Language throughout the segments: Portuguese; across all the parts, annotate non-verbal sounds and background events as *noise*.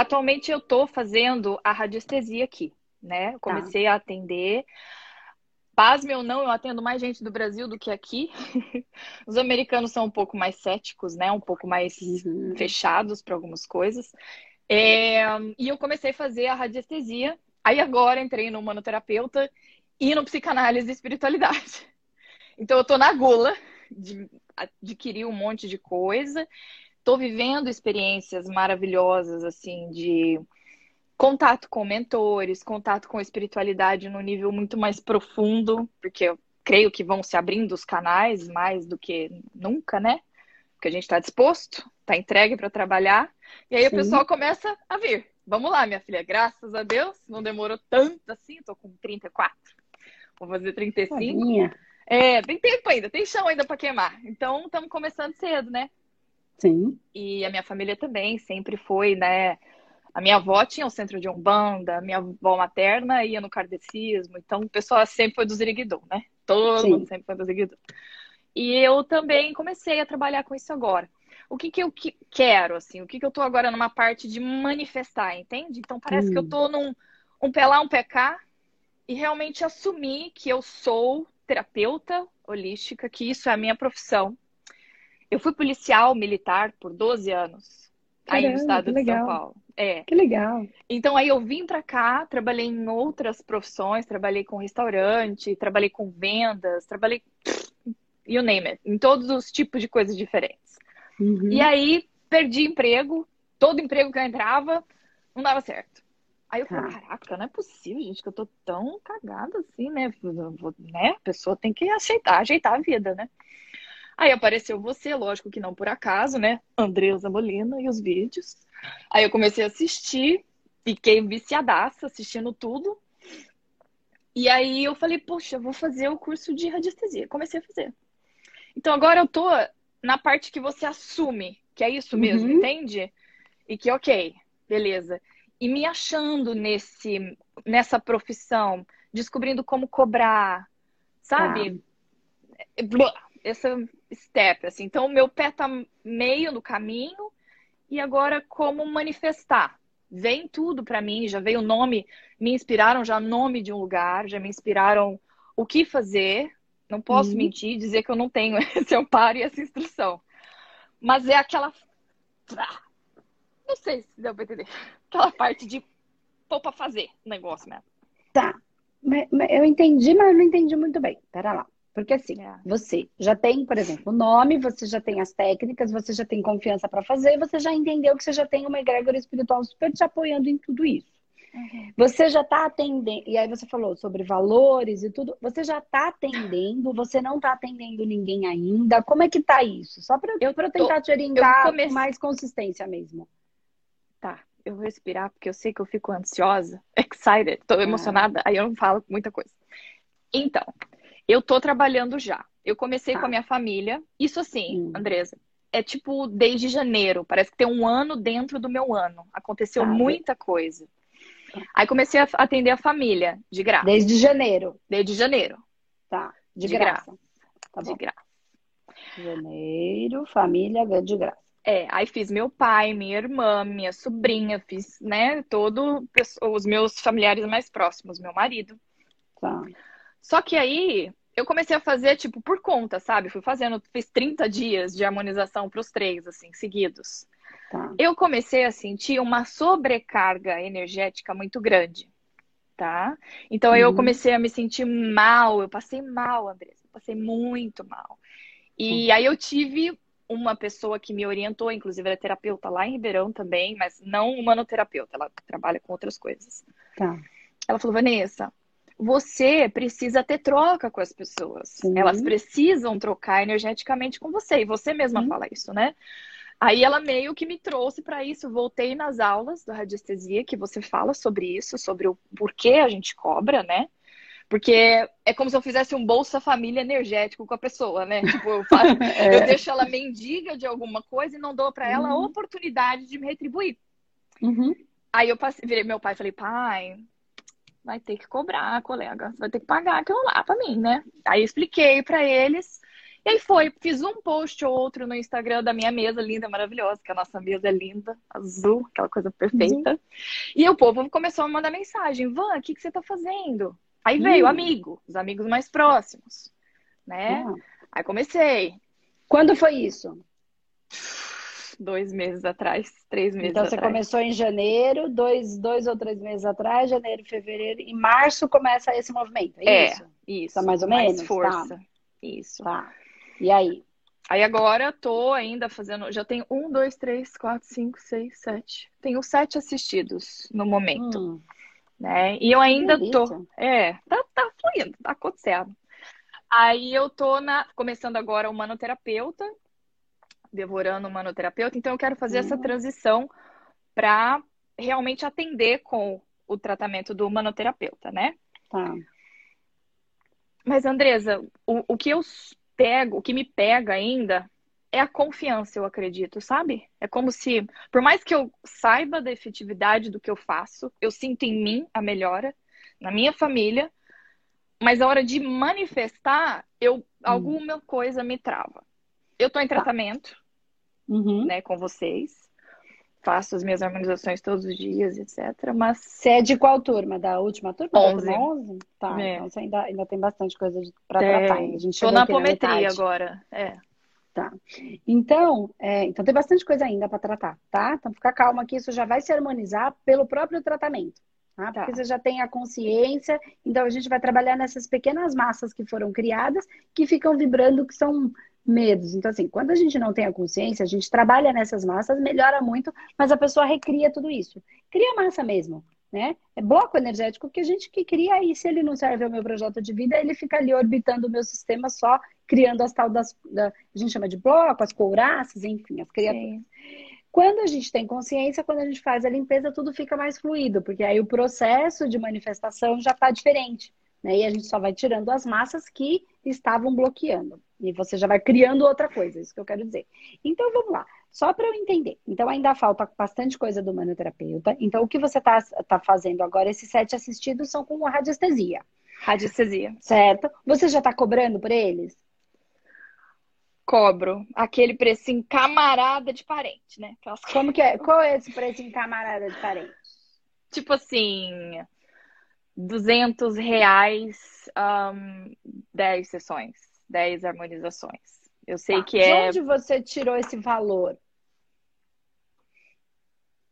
atualmente eu tô fazendo a radiestesia aqui, né? Eu comecei tá. a atender. Pasme ou não, eu atendo mais gente do Brasil do que aqui. *laughs* Os americanos são um pouco mais céticos, né? Um pouco mais uhum. fechados para algumas coisas. É, e eu comecei a fazer a radiestesia. Aí agora entrei no manoterapeuta e no psicanálise e espiritualidade. *laughs* Então eu tô na gula de adquirir um monte de coisa. Tô vivendo experiências maravilhosas, assim, de contato com mentores, contato com espiritualidade no nível muito mais profundo, porque eu creio que vão se abrindo os canais mais do que nunca, né? Porque a gente está disposto, está entregue para trabalhar, e aí Sim. o pessoal começa a vir. Vamos lá, minha filha, graças a Deus, não demorou tanto assim, tô com 34, vou fazer 35. Minha. É, tem tempo ainda, tem chão ainda para queimar. Então, estamos começando cedo, né? Sim. E a minha família também sempre foi, né? A minha avó tinha o centro de Umbanda, a minha avó materna ia no kardecismo, então o pessoal sempre foi do Ziriguidum, né? Todo Sim. mundo sempre foi do Ziriguidum. E eu também comecei a trabalhar com isso agora. O que, que eu que quero, assim? O que, que eu tô agora numa parte de manifestar, entende? Então parece hum. que eu hum. tô num um pé lá, um pé cá, e realmente assumir que eu sou terapeuta holística, que isso é a minha profissão. Eu fui policial militar por 12 anos, Caramba, aí no estado de São Paulo. É. Que legal. Então aí eu vim para cá, trabalhei em outras profissões, trabalhei com restaurante, trabalhei com vendas, trabalhei *sniffs* you name it, em todos os tipos de coisas diferentes. Uhum. E aí perdi emprego, todo emprego que eu entrava não dava certo. Aí eu falei, tá. caraca, não é possível, gente, que eu tô tão cagada assim, né? né? A pessoa tem que aceitar, ajeitar a vida, né? Aí apareceu você, lógico que não por acaso, né? Andreusa Molina e os vídeos. Aí eu comecei a assistir, fiquei viciadaça assistindo tudo. E aí eu falei, poxa, eu vou fazer o curso de radiestesia. Comecei a fazer. Então agora eu tô na parte que você assume que é isso mesmo, uhum. entende? E que, ok, beleza. E me achando nesse, nessa profissão, descobrindo como cobrar, sabe? Ah. Essa step, assim. Então, o meu pé tá meio no caminho e agora como manifestar. Vem tudo para mim, já veio o nome, me inspiraram já nome de um lugar, já me inspiraram o que fazer. Não posso uhum. mentir, dizer que eu não tenho *laughs* esse amparo e essa instrução. Mas é aquela. Não sei se deu pra entender. Aquela parte de pôr pra fazer o negócio mesmo. Tá. Eu entendi, mas não entendi muito bem. Pera lá. Porque assim, é. você já tem, por exemplo, o nome, você já tem as técnicas, você já tem confiança para fazer, você já entendeu que você já tem uma egrégora espiritual super te apoiando em tudo isso. Uhum. Você já está atendendo, e aí você falou sobre valores e tudo, você já está atendendo, você não está atendendo ninguém ainda. Como é que tá isso? Só para eu, eu tentar te orientar comece... com mais consistência mesmo. Tá, eu vou respirar, porque eu sei que eu fico ansiosa, *laughs* excited, tô ah. emocionada, aí eu não falo muita coisa. Então, eu tô trabalhando já. Eu comecei tá. com a minha família. Isso assim, hum. Andresa, é tipo desde janeiro. Parece que tem um ano dentro do meu ano. Aconteceu tá. muita coisa. Tá. Aí comecei a atender a família, de graça. Desde janeiro. Desde janeiro. Tá. De, de graça. graça. Tá de graça. Janeiro, família de graça. É, aí fiz meu pai, minha irmã, minha sobrinha, fiz, né, todo os meus familiares mais próximos, meu marido. Tá. Só que aí eu comecei a fazer, tipo, por conta, sabe? Fui fazendo, fiz 30 dias de harmonização para os três, assim, seguidos. Tá. Eu comecei a sentir uma sobrecarga energética muito grande, tá? Então uhum. eu comecei a me sentir mal, eu passei mal, Andressa, passei muito mal. E uhum. aí eu tive uma pessoa que me orientou, inclusive ela é terapeuta lá em Ribeirão também, mas não humanoterapeuta, ela trabalha com outras coisas. Tá. Ela falou, Vanessa, você precisa ter troca com as pessoas. Sim. Elas precisam trocar energeticamente com você. E você mesma Sim. fala isso, né? Aí ela meio que me trouxe para isso. Voltei nas aulas da radiestesia, que você fala sobre isso, sobre o porquê a gente cobra, né? Porque é como se eu fizesse um Bolsa Família energético com a pessoa, né? Tipo, eu, faço, *laughs* é. eu deixo ela mendiga de alguma coisa e não dou para ela a uhum. oportunidade de me retribuir. Uhum. Aí eu passei, virei meu pai e falei, pai, vai ter que cobrar, colega, vai ter que pagar aquilo lá para mim, né? Aí expliquei para eles E aí foi, fiz um post ou outro no Instagram da minha mesa linda, maravilhosa, que a nossa mesa é linda, azul, aquela coisa perfeita. Uhum. E o povo começou a mandar mensagem: Van, o que, que você tá fazendo? Aí veio uhum. amigo, os amigos mais próximos, né? Uhum. Aí comecei. Quando foi isso? Dois meses atrás, três meses então, atrás. Então você começou em janeiro, dois, dois ou três meses atrás, janeiro, fevereiro, em março começa esse movimento. É, é isso? Isso. Tá mais ou menos? Mais força. Tá. Isso. Tá. E aí? Aí agora tô ainda fazendo. Já tenho um, dois, três, quatro, cinco, seis, sete. Tenho sete assistidos no momento. Hum. Né? E eu ainda tô. É, tá, tá fluindo, tá acontecendo. Aí eu tô na, começando agora o manoterapeuta, devorando o manoterapeuta, então eu quero fazer essa transição para realmente atender com o tratamento do manoterapeuta, né? Tá. Mas, Andresa, o, o que eu pego, o que me pega ainda é a confiança, eu acredito, sabe? É como se, por mais que eu saiba da efetividade do que eu faço, eu sinto em mim a melhora, na minha família, mas a hora de manifestar, eu hum. alguma coisa me trava. Eu tô em tá. tratamento. Uhum. né, com vocês. Faço as minhas harmonizações todos os dias, etc. Mas. Você é de qual turma? Da última turma? 11. 11? Tá, é. então você ainda, ainda tem bastante coisa para tratar. A gente Tô na apometria na agora. É. Tá. Então, é, então tem bastante coisa ainda para tratar, tá? Então fica calma que isso já vai se harmonizar pelo próprio tratamento. Tá? Porque tá. você já tem a consciência, então a gente vai trabalhar nessas pequenas massas que foram criadas, que ficam vibrando, que são medos. Então, assim, quando a gente não tem a consciência, a gente trabalha nessas massas, melhora muito, mas a pessoa recria tudo isso. Cria massa mesmo, né? É bloco energético que a gente que cria e se ele não serve ao meu projeto de vida, ele fica ali orbitando o meu sistema só, criando as tal das, da, a gente chama de bloco, as couraças, enfim, as criaturas. Quando a gente tem consciência, quando a gente faz a limpeza, tudo fica mais fluido, porque aí o processo de manifestação já está diferente. Né? E a gente só vai tirando as massas que estavam bloqueando. E você já vai criando outra coisa, isso que eu quero dizer. Então vamos lá, só para eu entender. Então ainda falta bastante coisa do manoterapeuta. Então o que você está tá fazendo agora, esses sete assistidos são com radiestesia. Radiestesia. Certo? Você já está cobrando por eles? Cobro aquele precinho camarada de parente, né? Aquelas... Como que é? Qual é esse precinho camarada de parente? Tipo assim, 200 reais, um, 10 sessões, 10 harmonizações. Eu sei tá. que é. De onde você tirou esse valor?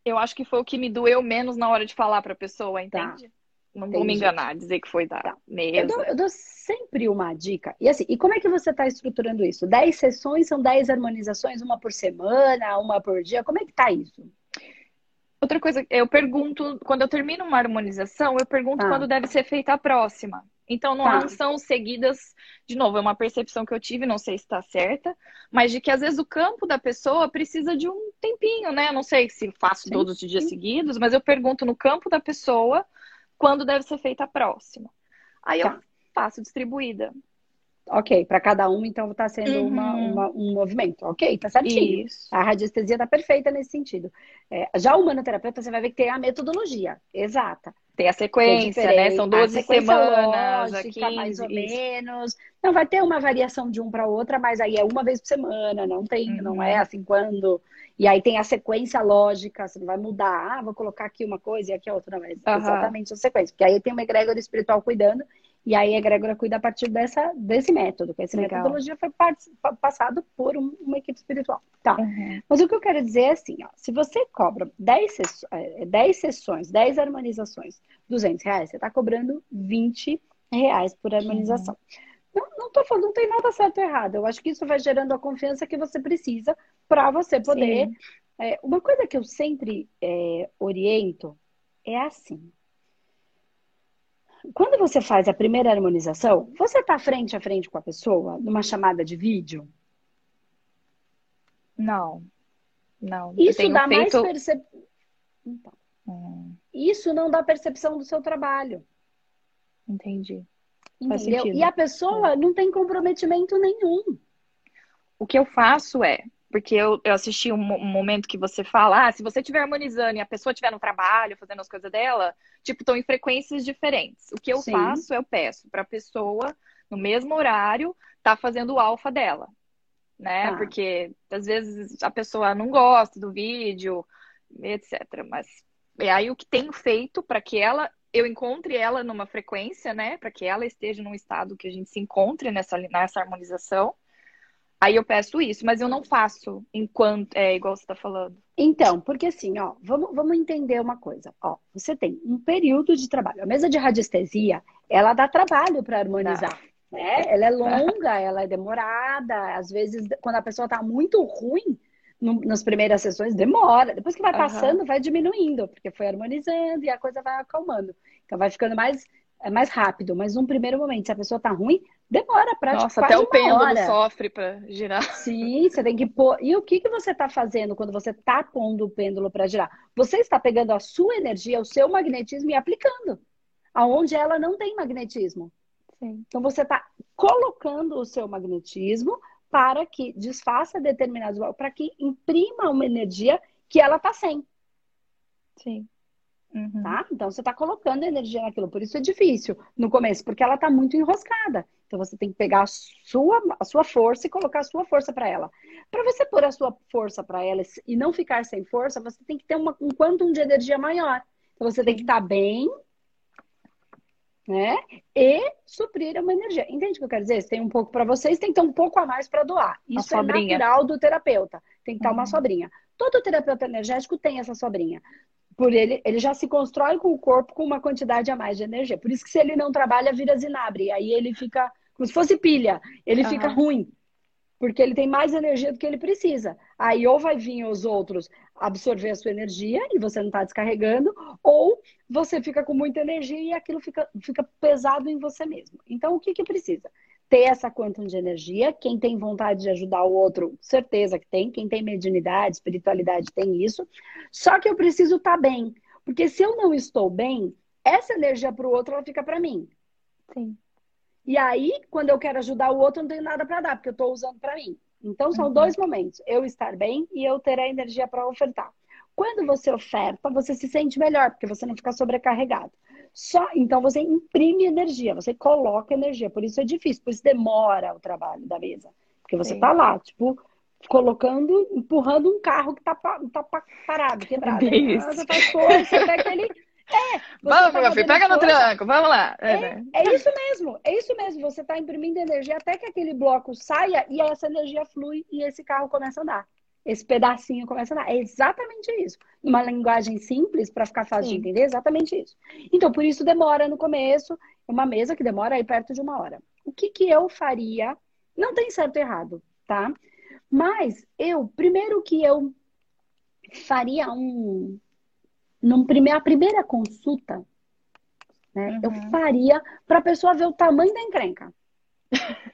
Eu acho que foi o que me doeu menos na hora de falar para a pessoa, tá. entende? Tá. Não Entendi. vou me enganar, dizer que foi da tá. mesa. Eu dou, eu dou, sempre uma dica. E assim, e como é que você está estruturando isso? 10 sessões são 10 harmonizações, uma por semana, uma por dia? Como é que tá isso? Outra coisa, eu pergunto, quando eu termino uma harmonização, eu pergunto ah. quando deve ser feita a próxima. Então não tá. são seguidas, de novo, é uma percepção que eu tive, não sei se está certa, mas de que às vezes o campo da pessoa precisa de um tempinho, né? Eu não sei se faço sim, todos os dias sim. seguidos, mas eu pergunto no campo da pessoa quando deve ser feita a próxima. Aí tá. eu faço distribuída. Ok, para cada um, então está sendo uhum. uma, uma, um movimento. Ok, tá certinho. Isso. A radiestesia está perfeita nesse sentido. É, já o humanoterapeuta, você vai ver que tem a metodologia exata. Tem a sequência, é né? São 12 semanas, lógica, 15, mais ou isso. menos. Não, vai ter uma variação de um para outra, mas aí é uma vez por semana, não tem, uhum. não é assim quando. E aí tem a sequência lógica, você não vai mudar, ah, vou colocar aqui uma coisa e aqui a outra, não, é uhum. exatamente a sequência. Porque aí tem uma egrégora espiritual cuidando e aí a egrégora cuida a partir dessa, desse método, que essa Legal. metodologia foi passado por um, uma equipe espiritual. Tá. Uhum. Mas o que eu quero dizer é assim, ó, se você cobra 10, sessões, 10 sessões, 10 harmonizações, 200 reais, você está cobrando 20 reais por harmonização. Uhum. Não, não tô falando, não tem nada certo ou errado. Eu acho que isso vai gerando a confiança que você precisa para você poder. É, uma coisa que eu sempre é, oriento é assim quando você faz a primeira harmonização, você está frente a frente com a pessoa numa chamada de vídeo? Não. Não. Isso dá feito... mais percepção. Então, hum. Isso não dá percepção do seu trabalho. Entendi. Entendeu? E a pessoa é. não tem comprometimento nenhum. O que eu faço é, porque eu, eu assisti um, um, momento que você fala, ah, se você estiver harmonizando e a pessoa estiver no trabalho, fazendo as coisas dela, tipo, estão em frequências diferentes. O que eu Sim. faço, eu peço para a pessoa no mesmo horário, tá fazendo o alfa dela, né? Tá. Porque às vezes a pessoa não gosta do vídeo, etc. Mas é aí o que tenho feito para que ela eu encontre ela numa frequência, né? Para que ela esteja num estado que a gente se encontre nessa, nessa harmonização. Aí eu peço isso, mas eu não faço enquanto é igual você está falando. Então, porque assim, ó, vamos, vamos entender uma coisa. Ó, você tem um período de trabalho. A mesa de radiestesia, ela dá trabalho para harmonizar. Né? Ela é longa, *laughs* ela é demorada. Às vezes, quando a pessoa está muito ruim, no, nas primeiras sessões demora. Depois que vai passando, uhum. vai diminuindo, porque foi harmonizando e a coisa vai acalmando. Então vai ficando mais, é mais rápido. Mas num primeiro momento, se a pessoa tá ruim, demora pra Nossa, até o pêndulo hora. sofre para girar. Sim, você tem que pôr. E o que, que você está fazendo quando você está pondo o pêndulo para girar? Você está pegando a sua energia, o seu magnetismo e aplicando. Aonde ela não tem magnetismo. Sim. Então você está colocando o seu magnetismo para que desfaça determinados para que imprima uma energia que ela está sem. Sim. Uhum. Tá? Então você está colocando energia naquilo. Por isso é difícil no começo, porque ela está muito enroscada. Então você tem que pegar a sua, a sua força e colocar a sua força para ela. Para você pôr a sua força para ela e não ficar sem força, você tem que ter uma, um quantum de energia maior. Então você tem que estar tá bem né? E suprir uma energia. Entende o que eu quero dizer? Se tem um pouco para vocês, tem que ter um pouco a mais para doar. Isso é natural do terapeuta. Tem que estar uhum. uma sobrinha. Todo terapeuta energético tem essa sobrinha. Por ele, ele já se constrói com o corpo com uma quantidade a mais de energia. Por isso que se ele não trabalha, vira zinabre. Aí ele fica como se fosse pilha. Ele uhum. fica ruim porque ele tem mais energia do que ele precisa. Aí ou vai vir os outros absorver a sua energia e você não está descarregando, ou você fica com muita energia e aquilo fica, fica pesado em você mesmo. Então, o que, que precisa? Ter essa quantum de energia. Quem tem vontade de ajudar o outro, certeza que tem. Quem tem mediunidade, espiritualidade, tem isso. Só que eu preciso estar tá bem. Porque se eu não estou bem, essa energia para o outro, ela fica para mim. Sim. E aí, quando eu quero ajudar o outro, eu não tenho nada para dar, porque eu estou usando para mim. Então, são uhum. dois momentos: eu estar bem e eu ter a energia para ofertar. Quando você oferta, você se sente melhor, porque você não fica sobrecarregado. Só, então você imprime energia, você coloca energia. Por isso é difícil, por isso demora o trabalho da mesa. Porque você está lá, tipo, colocando, empurrando um carro que está tá parado, *laughs* quebrado. Aí, você faz força até que ele é, vamos, tá meu filho, pega no tranco, vamos lá. É, é, né? é, isso mesmo, é isso mesmo. Você está imprimindo energia até que aquele bloco saia e essa energia flui e esse carro começa a andar. Esse pedacinho começa a andar. É exatamente isso. Uma linguagem simples, para ficar fácil Sim. de entender, é exatamente isso. Então, por isso demora no começo, uma mesa que demora aí perto de uma hora. O que, que eu faria? Não tem certo e errado, tá? Mas eu, primeiro que eu faria um, num primeir, a primeira consulta, né, uhum. eu faria para a pessoa ver o tamanho da encrenca. *laughs*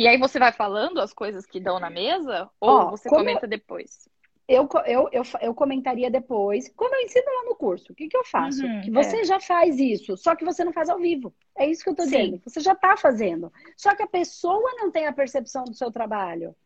e aí você vai falando as coisas que dão na mesa? Ou Ó, você comenta depois? Eu, eu, eu, eu comentaria depois, como eu ensino lá no curso. O que, que eu faço? Uhum, que você é. já faz isso, só que você não faz ao vivo. É isso que eu estou dizendo. Você já está fazendo. Só que a pessoa não tem a percepção do seu trabalho.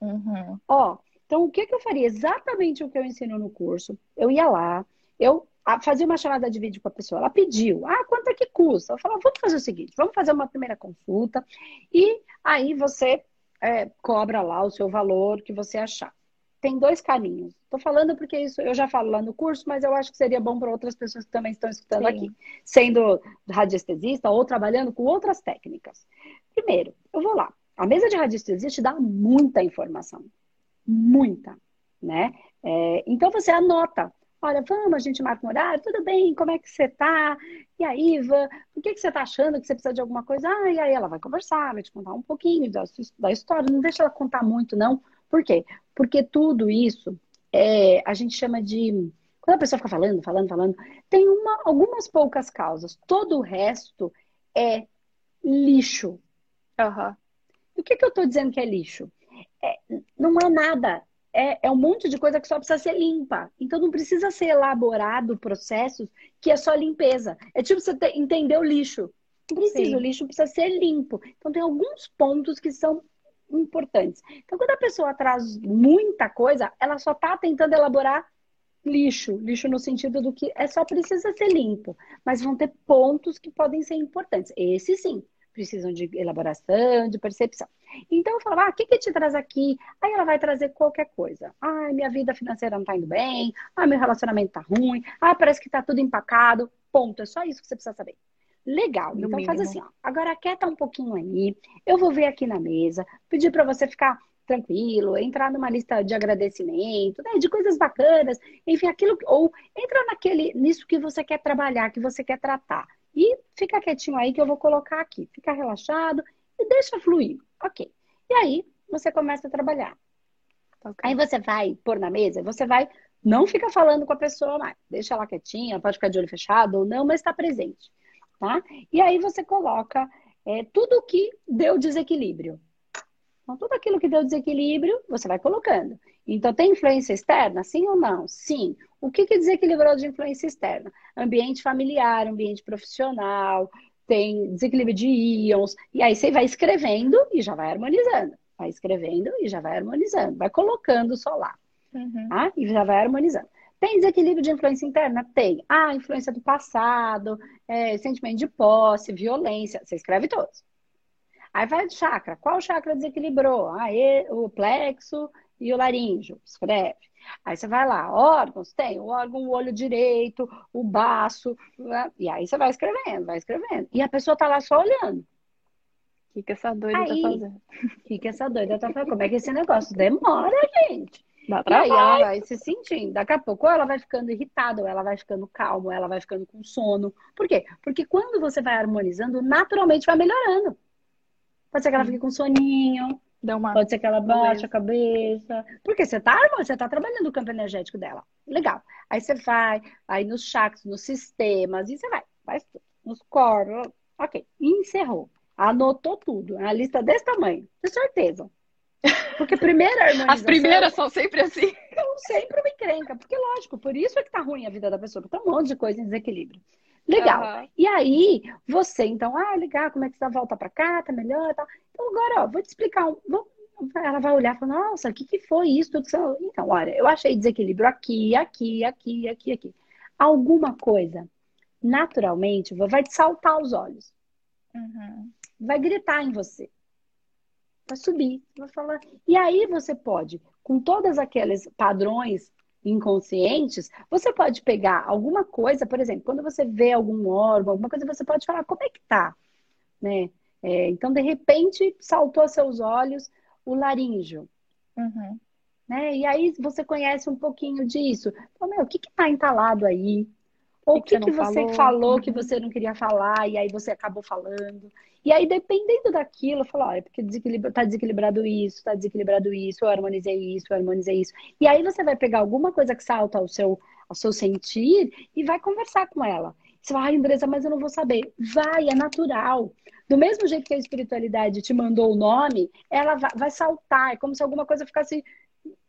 Uhum. Ó, então, o que, que eu faria? Exatamente o que eu ensino no curso. Eu ia lá, eu fazia uma chamada de vídeo com a pessoa. Ela pediu, ah, quanto é que custa? Eu falava, vamos fazer o seguinte, vamos fazer uma primeira consulta e aí você é, cobra lá o seu valor que você achar. Tem dois caminhos. Estou falando porque isso eu já falo lá no curso, mas eu acho que seria bom para outras pessoas que também estão escutando Sim. aqui, sendo radiestesista ou trabalhando com outras técnicas. Primeiro, eu vou lá. A mesa de radiestesia te dá muita informação muita, né? É, então você anota. Olha, vamos, a gente marca um horário, tudo bem, como é que você tá? E aí, Iva, por que, que você tá achando que você precisa de alguma coisa? Ah, e aí ela vai conversar, vai te contar um pouquinho da, da história, não deixa ela contar muito, não. Por quê? Porque tudo isso é, a gente chama de. Quando a pessoa fica falando, falando, falando, tem uma, algumas poucas causas. Todo o resto é lixo. Uhum. O que, que eu estou dizendo que é lixo? é, não é nada. É, é, um monte de coisa que só precisa ser limpa. Então não precisa ser elaborado processos que é só limpeza. É tipo você ter, entender o lixo. Não precisa, Sim. o lixo precisa ser limpo. Então tem alguns pontos que são importantes. Então quando a pessoa traz muita coisa, ela só está tentando elaborar lixo, lixo no sentido do que é só precisa ser limpo, mas vão ter pontos que podem ser importantes. Esse sim, precisam de elaboração, de percepção. Então eu falava, ah, o que, que te traz aqui? Aí ela vai trazer qualquer coisa. Ah, minha vida financeira não tá indo bem, ah, meu relacionamento tá ruim, ah, parece que tá tudo empacado. Ponto, é só isso que você precisa saber. Legal, no então mínimo. faz assim, ó. Agora quieta um pouquinho aí, eu vou ver aqui na mesa, pedir para você ficar tranquilo, entrar numa lista de agradecimento, né, de coisas bacanas, enfim, aquilo ou entra naquele nisso que você quer trabalhar, que você quer tratar. E fica quietinho aí que eu vou colocar aqui. Fica relaxado e deixa fluir. OK. E aí você começa a trabalhar. Okay. Aí você vai pôr na mesa, você vai não fica falando com a pessoa mais. Deixa ela quietinha, pode ficar de olho fechado ou não, mas está presente. Tá? E aí você coloca é, tudo que deu desequilíbrio. Então, tudo aquilo que deu desequilíbrio, você vai colocando. Então, tem influência externa? Sim ou não? Sim. O que, que desequilibrou de influência externa? Ambiente familiar, ambiente profissional, tem desequilíbrio de íons. E aí você vai escrevendo e já vai harmonizando. Vai escrevendo e já vai harmonizando. Vai colocando só lá. Uhum. Tá? E já vai harmonizando. Tem desequilíbrio de influência interna? Tem. Ah, influência do passado, é, sentimento de posse, violência. Você escreve todos. Aí vai de chakra. Qual chakra desequilibrou? Ah, o plexo e o laríngeo. Escreve. Aí você vai lá, órgãos, tem o órgão, o olho direito, o baço, né? e aí você vai escrevendo, vai escrevendo. E a pessoa tá lá só olhando. O que, que essa doida tá aí, tá fazendo? O que, que essa doida tá fazendo? Como é que esse negócio demora, gente? Dá e aí ela vai se sentindo. Daqui a pouco, ou ela vai ficando irritada, ou ela vai ficando calma, ou ela vai ficando com sono. Por quê? Porque quando você vai harmonizando, naturalmente vai melhorando. Pode ser que ela fique com soninho. Uma... Pode ser que ela baixe a cabeça. Porque você tá, você tá trabalhando o campo energético dela. Legal. Aí você vai, aí nos chakras, nos sistemas, e você vai. Faz tudo. Nos corpos. Ok. E encerrou. Anotou tudo. É uma lista desse tamanho. Com certeza. Porque a *laughs* harmonização... As primeiras são sempre assim. São sempre uma encrenca. Porque, lógico, por isso é que tá ruim a vida da pessoa. Porque tá um monte de coisa em desequilíbrio. Legal. Uhum. E aí, você, então, ah, legal, como é que você volta para cá, tá melhor tal. Então, agora, ó, vou te explicar. Um, vou, ela vai olhar e falar, nossa, o que, que foi isso? Tudo Então, olha, eu achei desequilíbrio aqui, aqui, aqui, aqui, aqui. Alguma coisa, naturalmente, vai te saltar os olhos. Uhum. Vai gritar em você. Vai subir, vai falar. E aí você pode, com todos aqueles padrões inconscientes, você pode pegar alguma coisa, por exemplo, quando você vê algum órgão, alguma coisa, você pode falar como é que tá, né? É, então, de repente, saltou aos seus olhos o laríngeo. Uhum. Né? E aí você conhece um pouquinho disso. Então, meu, o que que tá entalado aí? Ou o que, que, que você falou, falou que você não queria falar e aí você acabou falando? E aí, dependendo daquilo, eu olha, é porque desequilibra, tá desequilibrado isso, tá desequilibrado isso, eu harmonizei isso, eu harmonizei isso. E aí você vai pegar alguma coisa que salta ao seu, ao seu sentir e vai conversar com ela. Você vai, ah, Andressa, mas eu não vou saber. Vai, é natural. Do mesmo jeito que a espiritualidade te mandou o nome, ela vai, vai saltar. É como se alguma coisa ficasse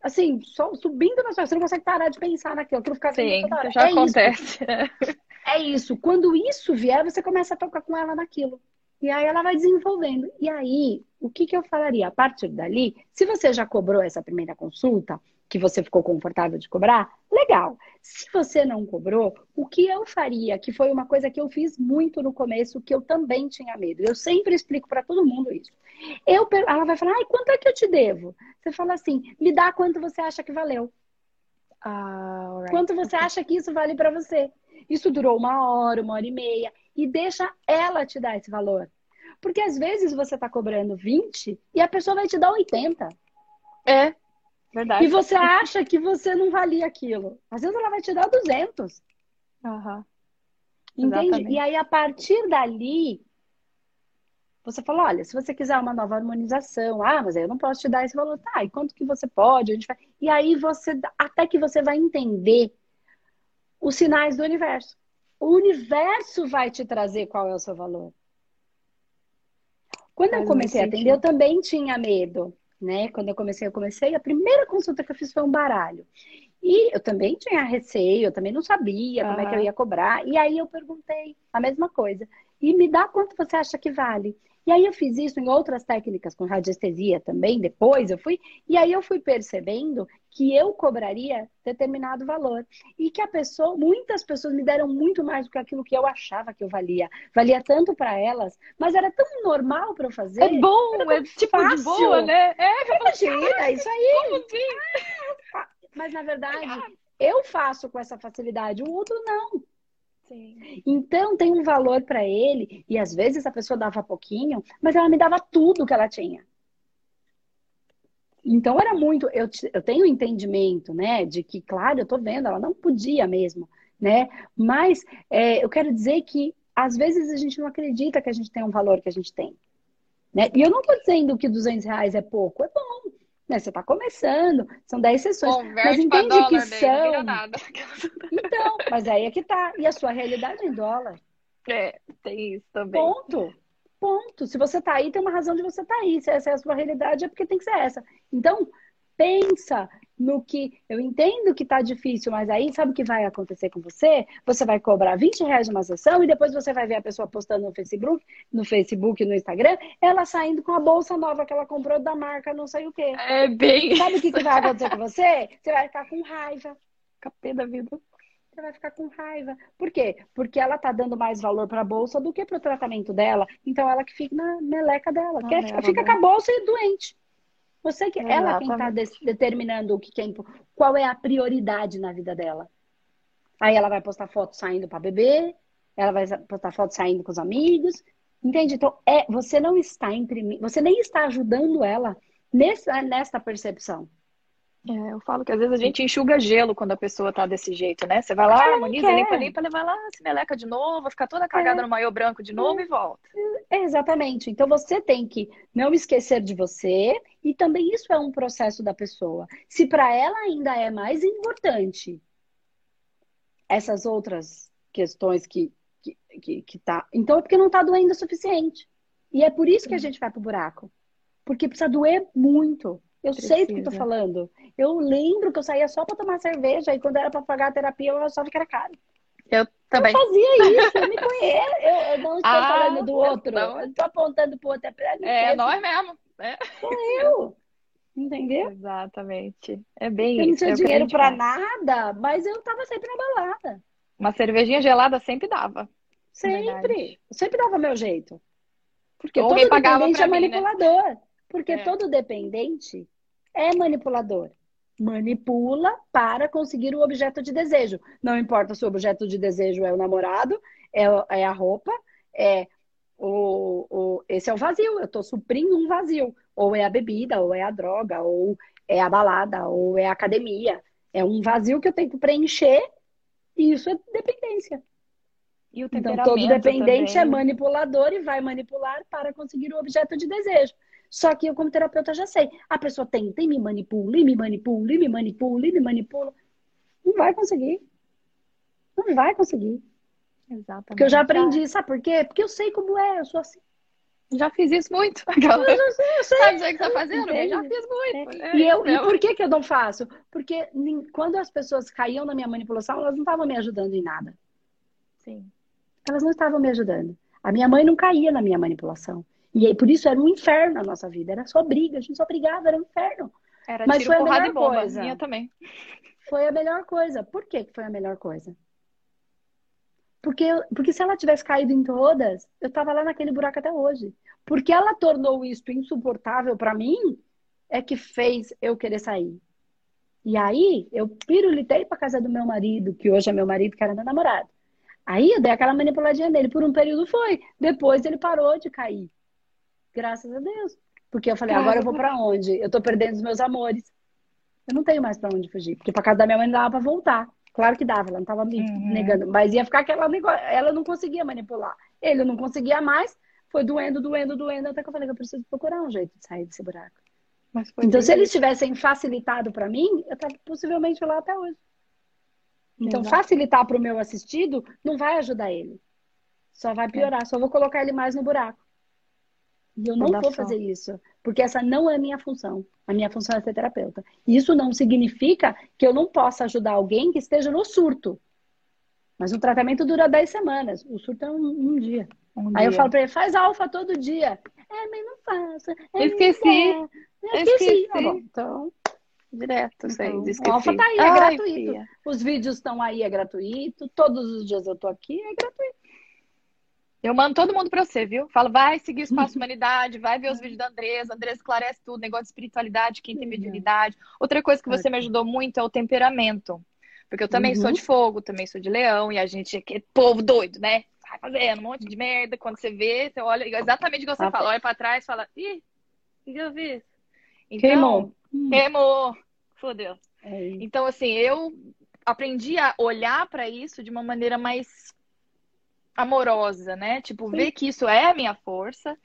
assim, só subindo na sua, você não consegue parar de pensar naquilo, aquilo fica Sim, já é acontece. Isso. *laughs* é isso. Quando isso vier, você começa a tocar com ela naquilo. E aí ela vai desenvolvendo. E aí, o que, que eu falaria? A partir dali, se você já cobrou essa primeira consulta, que você ficou confortável de cobrar, legal. Se você não cobrou, o que eu faria, que foi uma coisa que eu fiz muito no começo, que eu também tinha medo. Eu sempre explico para todo mundo isso. Eu, ela vai falar, ai, quanto é que eu te devo? Você fala assim, me dá quanto você acha que valeu. Ah, right. Quanto você acha que isso vale para você? Isso durou uma hora, uma hora e meia e deixa ela te dar esse valor. Porque às vezes você está cobrando 20 e a pessoa vai te dar 80. É, verdade. E você acha que você não valia aquilo. Às vezes ela vai te dar 200. Uhum. Entende? Exatamente. E aí, a partir dali, você fala, olha, se você quiser uma nova harmonização, ah, mas aí eu não posso te dar esse valor. Tá, e quanto que você pode? A gente vai... E aí você, até que você vai entender os sinais do universo. O universo vai te trazer qual é o seu valor. Quando Faz eu comecei a atender, eu também tinha medo, né? Quando eu comecei, eu comecei, a primeira consulta que eu fiz foi um baralho. E eu também tinha receio, eu também não sabia como é que eu ia cobrar. E aí eu perguntei a mesma coisa. e me dá quanto você acha que vale. E aí eu fiz isso em outras técnicas, com radiestesia também, depois eu fui, e aí eu fui percebendo que eu cobraria determinado valor. E que a pessoa, muitas pessoas me deram muito mais do que aquilo que eu achava que eu valia. Valia tanto para elas, mas era tão normal para eu fazer. É bom, é tipo fácil. de boa, né? É, *laughs* imagina, *laughs* isso aí. Como assim? Ah, mas na verdade, eu faço com essa facilidade, o outro não. Então tem um valor para ele, e às vezes a pessoa dava pouquinho, mas ela me dava tudo que ela tinha. Então era muito, eu, eu tenho entendimento, né, de que, claro, eu tô vendo, ela não podia mesmo, né, mas é, eu quero dizer que às vezes a gente não acredita que a gente tem um valor que a gente tem, né, e eu não tô dizendo que 200 reais é pouco, é bom, né? Você está começando, são 10 sessões. Converte mas entende dólar, que são. Nada. *laughs* Então, mas aí é que tá. E a sua realidade é em dólar. É, tem isso também. Ponto. Ponto. Se você está aí, tem uma razão de você estar tá aí. Se essa é a sua realidade, é porque tem que ser essa. Então, pensa no que eu entendo que tá difícil, mas aí sabe o que vai acontecer com você? Você vai cobrar 20 reais de uma sessão e depois você vai ver a pessoa postando no Facebook, no Facebook, no Instagram, ela saindo com a bolsa nova que ela comprou da marca não sei o quê. É bem. Sabe o que, que vai acontecer com você? Você vai ficar com raiva. Capê da vida. Você vai ficar com raiva. Por quê? Porque ela tá dando mais valor para a bolsa do que para o tratamento dela. Então ela que fica na meleca dela. Ah, Quer, fica com a bolsa e doente. Você que Exatamente. ela quem está determinando o que, que é, qual é a prioridade na vida dela. Aí ela vai postar foto saindo para beber, ela vai postar foto saindo com os amigos, entende? Então é, você não está imprimindo, você nem está ajudando ela nessa nessa percepção. É, eu falo que às vezes a gente enxuga gelo quando a pessoa tá desse jeito, né? Você vai lá, harmoniza, limpa, limpa, limpa, lá, se meleca de novo, ficar toda cagada é. no maiô branco de novo é. e volta. É, exatamente. Então você tem que não esquecer de você e também isso é um processo da pessoa. Se para ela ainda é mais importante essas outras questões que, que, que, que tá. Então é porque não tá doendo o suficiente. E é por isso que a gente vai pro buraco. Porque precisa doer muito. Eu Precisa. sei do que eu tô falando. Eu lembro que eu saía só para tomar cerveja e quando era para pagar a terapia eu achava que era caro. Eu também. Eu fazia isso, eu me conheço. Eu, eu não estou ah, falando do outro. Não. Eu estou apontando pro outro. É, é nós mesmo. É. Sou eu. Entendeu? Exatamente. É bem eu isso. Eu não tinha é dinheiro para nada, mas eu tava sempre na balada. Uma cervejinha gelada sempre dava. Sempre. Sempre dava meu jeito. Porque Ou todo dependente é manipulador. Mim, né? Porque é. todo dependente é manipulador. Manipula para conseguir o objeto de desejo. Não importa se o objeto de desejo é o namorado, é, é a roupa, é o, o, esse é o vazio. Eu estou suprindo um vazio. Ou é a bebida, ou é a droga, ou é a balada, ou é a academia. É um vazio que eu tenho que preencher e isso é dependência. então, todo dependente também. é manipulador e vai manipular para conseguir o objeto de desejo. Só que eu, como terapeuta, já sei. A pessoa tenta e me manipula, e me manipula, e me manipula, e me manipula. Não vai conseguir. Não vai conseguir. Exatamente. Porque eu já aprendi, sabe por quê? Porque eu sei como é, eu sou assim. Já fiz isso muito. Aquela... *laughs* Eu, eu sei, eu sei. Sabe o que você tá fazendo? Eu já fiz muito. É. E, eu, e por que, que eu não faço? Porque quando as pessoas caíam na minha manipulação, elas não estavam me ajudando em nada. Sim. Elas não estavam me ajudando. A minha mãe não caía na minha manipulação. E aí, por isso era um inferno a nossa vida. Era só briga, a gente só brigava, era um inferno. Era Mas foi a melhor bomba, coisa. Minha também. Foi a melhor coisa. Por que foi a melhor coisa? Porque, porque se ela tivesse caído em todas, eu tava lá naquele buraco até hoje. Porque ela tornou isso insuportável para mim, é que fez eu querer sair. E aí, eu pirulitei pra casa do meu marido, que hoje é meu marido, que era meu namorado. Aí eu dei aquela manipuladinha nele. Por um período foi. Depois ele parou de cair. Graças a Deus. Porque eu falei, agora eu vou para onde? Eu tô perdendo os meus amores. Eu não tenho mais para onde fugir. Porque pra casa da minha mãe não dava pra voltar. Claro que dava, ela não tava me uhum. negando. Mas ia ficar aquela negócio. Ela não conseguia manipular. Ele não conseguia mais. Foi doendo, doendo, doendo. Até que eu falei que eu preciso procurar um jeito de sair desse buraco. então, se eles tivessem facilitado para mim, eu tava possivelmente lá até hoje. Então, Exato. facilitar para o meu assistido não vai ajudar ele. Só vai piorar. É. Só vou colocar ele mais no buraco. E eu não vou fazer isso, porque essa não é a minha função. A minha função é ser terapeuta. Isso não significa que eu não possa ajudar alguém que esteja no surto. Mas o tratamento dura 10 semanas. O surto é um, um dia. Um Aí dia. eu falo pra ele, faz alfa todo dia. É, mas não faço. É, esqueci. Eu esqueci. esqueci. Tá bom, então, direto, sei. Então, o alfa tá aí, é Ai, gratuito. Os vídeos estão aí, é gratuito. Todos os dias eu tô aqui, é gratuito. Eu mando todo mundo pra você, viu? Falo, vai seguir o Espaço *laughs* Humanidade, vai ver os vídeos da Andresa. Andresa esclarece tudo, negócio de espiritualidade, quem tem mediunidade. Outra coisa que você me ajudou muito é o temperamento. Porque eu também uhum. sou de fogo, também sou de leão, e a gente é povo doido, né? Vai fazendo um monte de merda. Quando você vê, você olha exatamente igual você ah, fala, olha pra trás e fala, ih, o que eu fiz? Então, queimou. Queimou. Fodeu. É então, assim, eu aprendi a olhar para isso de uma maneira mais amorosa, né? Tipo, Sim. ver que isso é a minha força.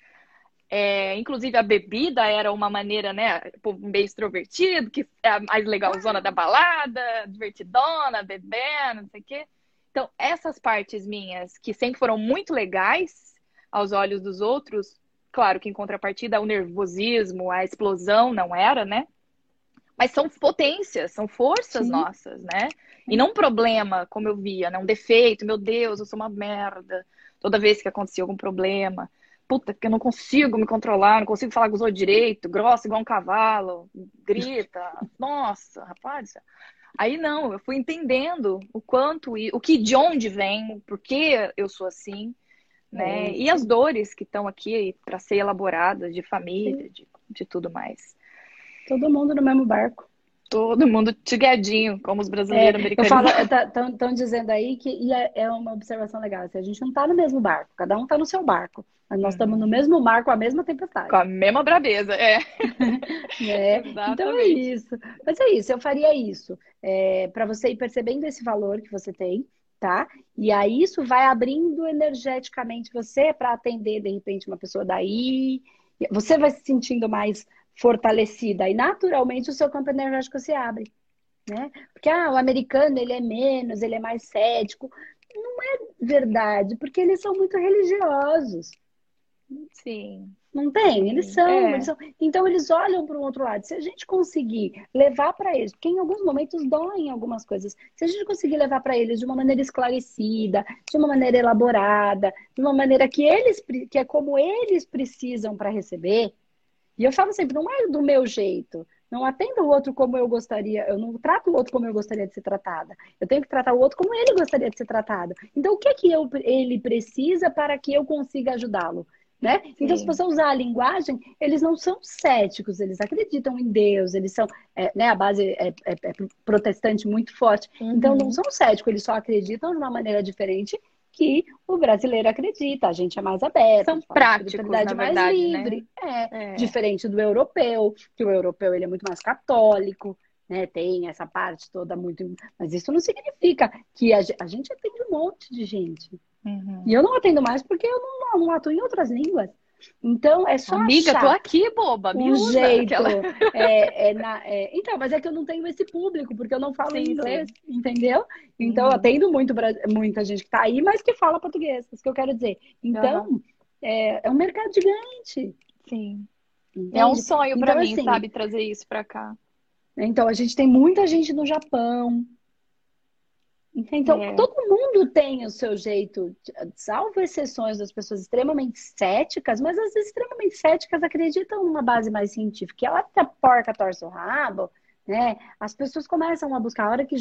É, inclusive a bebida era uma maneira, né? Meio extrovertido, que é a mais legalzona da balada, divertidona, bebendo, não sei o quê. Então, essas partes minhas, que sempre foram muito legais aos olhos dos outros, claro que em contrapartida o nervosismo, a explosão não era, né? Mas são potências, são forças Sim. nossas, né? E não um problema, como eu via, né? Um defeito, meu Deus, eu sou uma merda. Toda vez que acontecia algum problema. Puta, que eu não consigo me controlar, não consigo falar com os outros direito, grossa igual um cavalo, grita. *laughs* Nossa, rapaz. Aí não, eu fui entendendo o quanto, o que de onde vem, por que eu sou assim, né? É. E as dores que estão aqui para ser elaboradas de família, de, de tudo mais. Todo mundo no mesmo barco. Todo mundo tigadinho, como os brasileiros é, americanos. Estão *laughs* tá, dizendo aí que e é, é, uma observação legal. Assim, a gente não está no mesmo barco, cada um está no seu barco. Mas nós estamos uhum. no mesmo mar com a mesma tempestade. Com a mesma brabeza, é. *laughs* é. Então é isso. Mas é isso, eu faria isso. É, para você ir percebendo esse valor que você tem, tá? E aí isso vai abrindo energeticamente você para atender, de repente, uma pessoa daí. Você vai se sentindo mais fortalecida e naturalmente o seu campo energético se abre, né? Porque ah, o americano ele é menos, ele é mais cético. Não é verdade, porque eles são muito religiosos. Sim. Não tem? Eles são, é. eles são. Então eles olham para o outro lado. Se a gente conseguir levar para eles, porque em alguns momentos doem algumas coisas, se a gente conseguir levar para eles de uma maneira esclarecida, de uma maneira elaborada, de uma maneira que eles que é como eles precisam para receber, e eu falo sempre, não é do meu jeito. Não atendo o outro como eu gostaria, eu não trato o outro como eu gostaria de ser tratada. Eu tenho que tratar o outro como ele gostaria de ser tratado. Então, o que é que eu, ele precisa para que eu consiga ajudá-lo? Né? Então, se você usar a linguagem, eles não são céticos, eles acreditam em Deus, eles são, é, né, a base é, é, é protestante muito forte. Uhum. Então, não são céticos, eles só acreditam de uma maneira diferente que o brasileiro acredita, a gente é mais aberto. São práticos, na verdade, mais né? livre. Né? É, é, diferente do europeu, que o europeu ele é muito mais católico, né? Tem essa parte toda muito. Mas isso não significa que a, a gente atende um monte de gente. Uhum. E eu não atendo mais porque eu não, não atuo em outras línguas. Então, é só Amiga, achar tô aqui, boba. Me um usa, jeito. Aquela... É, é na, é... Então, mas é que eu não tenho esse público, porque eu não falo sim, inglês, sim. entendeu? Então, uhum. eu atendo muito, muita gente que tá aí, mas que fala português. Isso que eu quero dizer. Então, uhum. é, é um mercado gigante. Sim. Entende? É um sonho para então, mim, assim, sabe, trazer isso para cá. Então, a gente tem muita gente no Japão, então, é. todo mundo tem o seu jeito, salvo exceções das pessoas extremamente céticas, mas as extremamente céticas acreditam numa base mais científica. E a hora que a porca torce o rabo, né, as pessoas começam a buscar. A hora que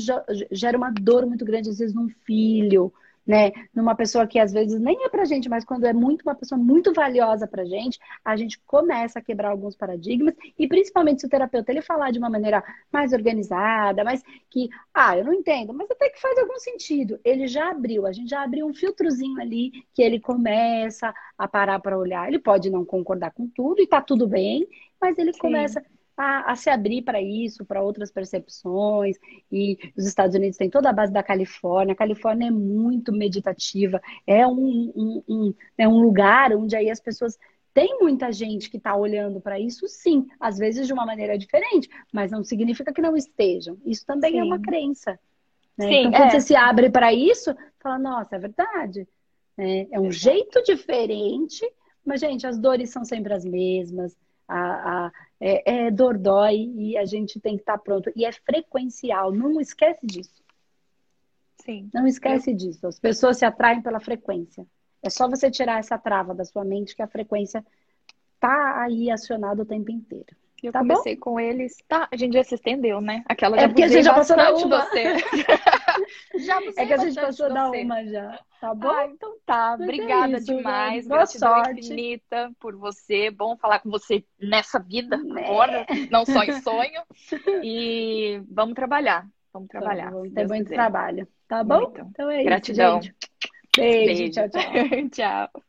gera uma dor muito grande, às vezes, num filho, né? Numa pessoa que às vezes nem é pra gente, mas quando é muito uma pessoa muito valiosa pra gente, a gente começa a quebrar alguns paradigmas e principalmente se o terapeuta ele falar de uma maneira mais organizada, mas que, ah, eu não entendo, mas até que faz algum sentido. Ele já abriu, a gente já abriu um filtrozinho ali que ele começa a parar para olhar. Ele pode não concordar com tudo e tá tudo bem, mas ele Sim. começa a, a se abrir para isso, para outras percepções. E os Estados Unidos têm toda a base da Califórnia. A Califórnia é muito meditativa, é um, um, um é um lugar onde aí as pessoas tem muita gente que está olhando para isso, sim, às vezes de uma maneira diferente, mas não significa que não estejam. Isso também sim. é uma crença. Né? Sim, então, quando é. você se abre para isso, fala, nossa, é verdade. É, é um jeito diferente, mas, gente, as dores são sempre as mesmas a, a é, é dor dói e a gente tem que estar tá pronto. E é frequencial, não esquece disso. Sim. Não esquece disso. As pessoas se atraem pela frequência. É só você tirar essa trava da sua mente que a frequência tá aí acionada o tempo inteiro. Eu tá comecei bom? com eles. Tá, a gente já se estendeu, né? Aquela é porque a gente já passou da uma. Você. *laughs* já é que a gente passou da uma já. Tá bom? Ah, então tá. Mas Obrigada é isso, demais. Boa Gratidão sorte. infinita por você. Bom falar com você nessa vida né? agora, não só em sonho. *laughs* E vamos trabalhar. Vamos trabalhar. Vamos ter muito quiser. trabalho. Tá bom? Muito. Então é Gratidão. isso. Gratidão. Beijo, Beijo. tchau, tchau. *laughs* tchau.